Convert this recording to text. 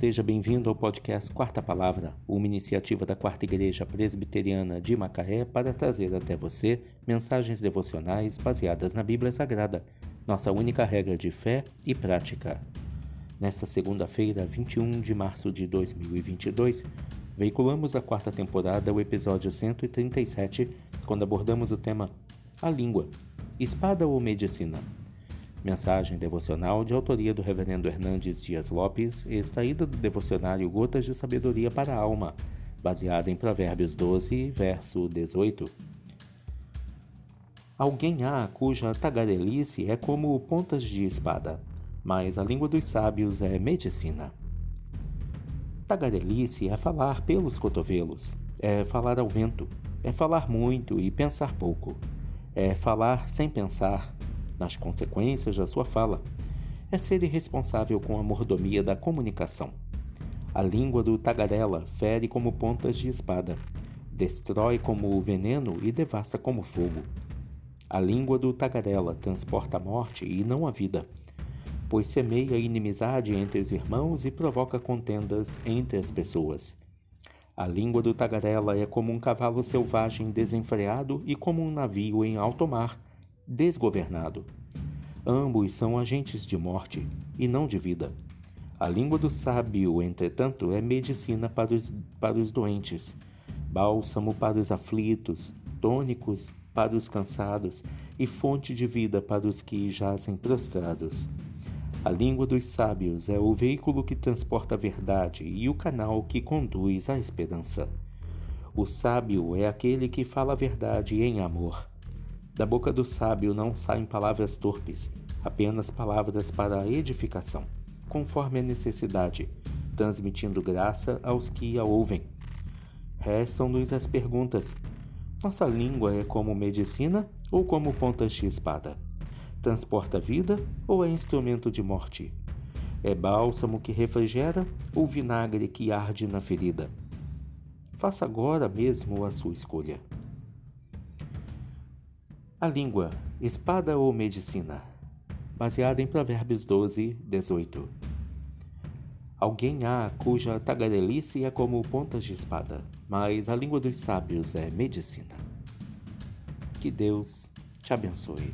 seja bem-vindo ao podcast Quarta Palavra, uma iniciativa da Quarta Igreja Presbiteriana de Macaé para trazer até você mensagens devocionais baseadas na Bíblia Sagrada, nossa única regra de fé e prática. Nesta segunda-feira, 21 de março de 2022, veiculamos a quarta temporada, o episódio 137, quando abordamos o tema A Língua, Espada ou Medicina? Mensagem devocional de autoria do Reverendo Hernandes Dias Lopes, extraída do devocionário Gotas de Sabedoria para a Alma, baseada em Provérbios 12, verso 18. Alguém há cuja tagarelice é como pontas de espada, mas a língua dos sábios é medicina. Tagarelice é falar pelos cotovelos, é falar ao vento, é falar muito e pensar pouco, é falar sem pensar, nas consequências da sua fala, é ser irresponsável com a mordomia da comunicação. A língua do tagarela fere como pontas de espada, destrói como veneno e devasta como fogo. A língua do tagarela transporta a morte e não a vida, pois semeia inimizade entre os irmãos e provoca contendas entre as pessoas. A língua do tagarela é como um cavalo selvagem desenfreado e como um navio em alto mar desgovernado. Ambos são agentes de morte e não de vida. A língua do sábio, entretanto, é medicina para os, para os doentes, bálsamo para os aflitos, tônicos para os cansados e fonte de vida para os que jazem prostrados. A língua dos sábios é o veículo que transporta a verdade e o canal que conduz à esperança. O sábio é aquele que fala a verdade em amor. Da boca do sábio não saem palavras torpes, apenas palavras para edificação, conforme a necessidade, transmitindo graça aos que a ouvem. Restam-nos as perguntas: Nossa língua é como medicina ou como pontas de espada? Transporta vida ou é instrumento de morte? É bálsamo que refrigera ou vinagre que arde na ferida? Faça agora mesmo a sua escolha. A língua, espada ou medicina? Baseada em Provérbios 12, 18. Alguém há cuja tagarelice é como pontas de espada, mas a língua dos sábios é medicina. Que Deus te abençoe.